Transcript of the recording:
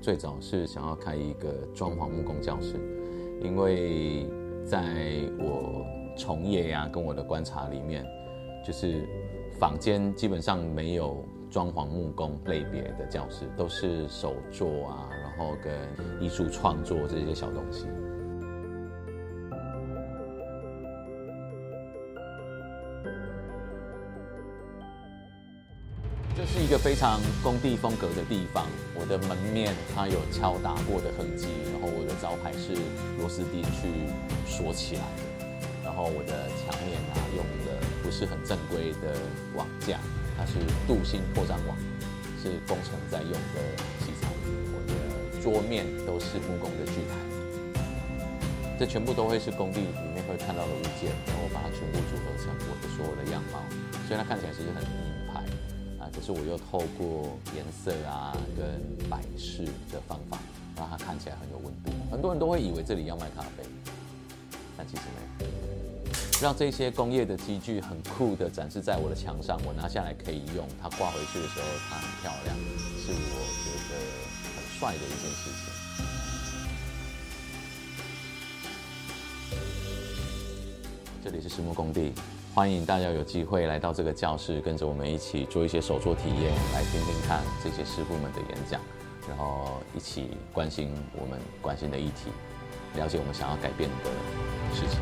最早是想要开一个装潢木工教室，因为在我从业呀、跟我的观察里面，就是坊间基本上没有装潢木工类别的教室，都是手作啊，然后跟艺术创作这些小东西。这是一个非常工地风格的地方。我的门面它有敲打过的痕迹，然后我的招牌是螺丝钉去锁起来的。然后我的墙面啊用的不是很正规的网架，它是镀锌扩张网，是工程在用的器材。我的桌面都是木工的锯台，这全部都会是工地里面会看到的物件，然后我把它全部组合成我的所有的样貌，所以它看起来其实很可是我又透过颜色啊跟摆饰的方法，让它看起来很有温度。很多人都会以为这里要卖咖啡，但其实没有。让这些工业的机具很酷的展示在我的墙上，我拿下来可以用，它挂回去的时候它很漂亮，是我觉得很帅的一件事情。这里是石木工地。欢迎大家有机会来到这个教室，跟着我们一起做一些手作体验，来听听看这些师傅们的演讲，然后一起关心我们关心的议题，了解我们想要改变的事情。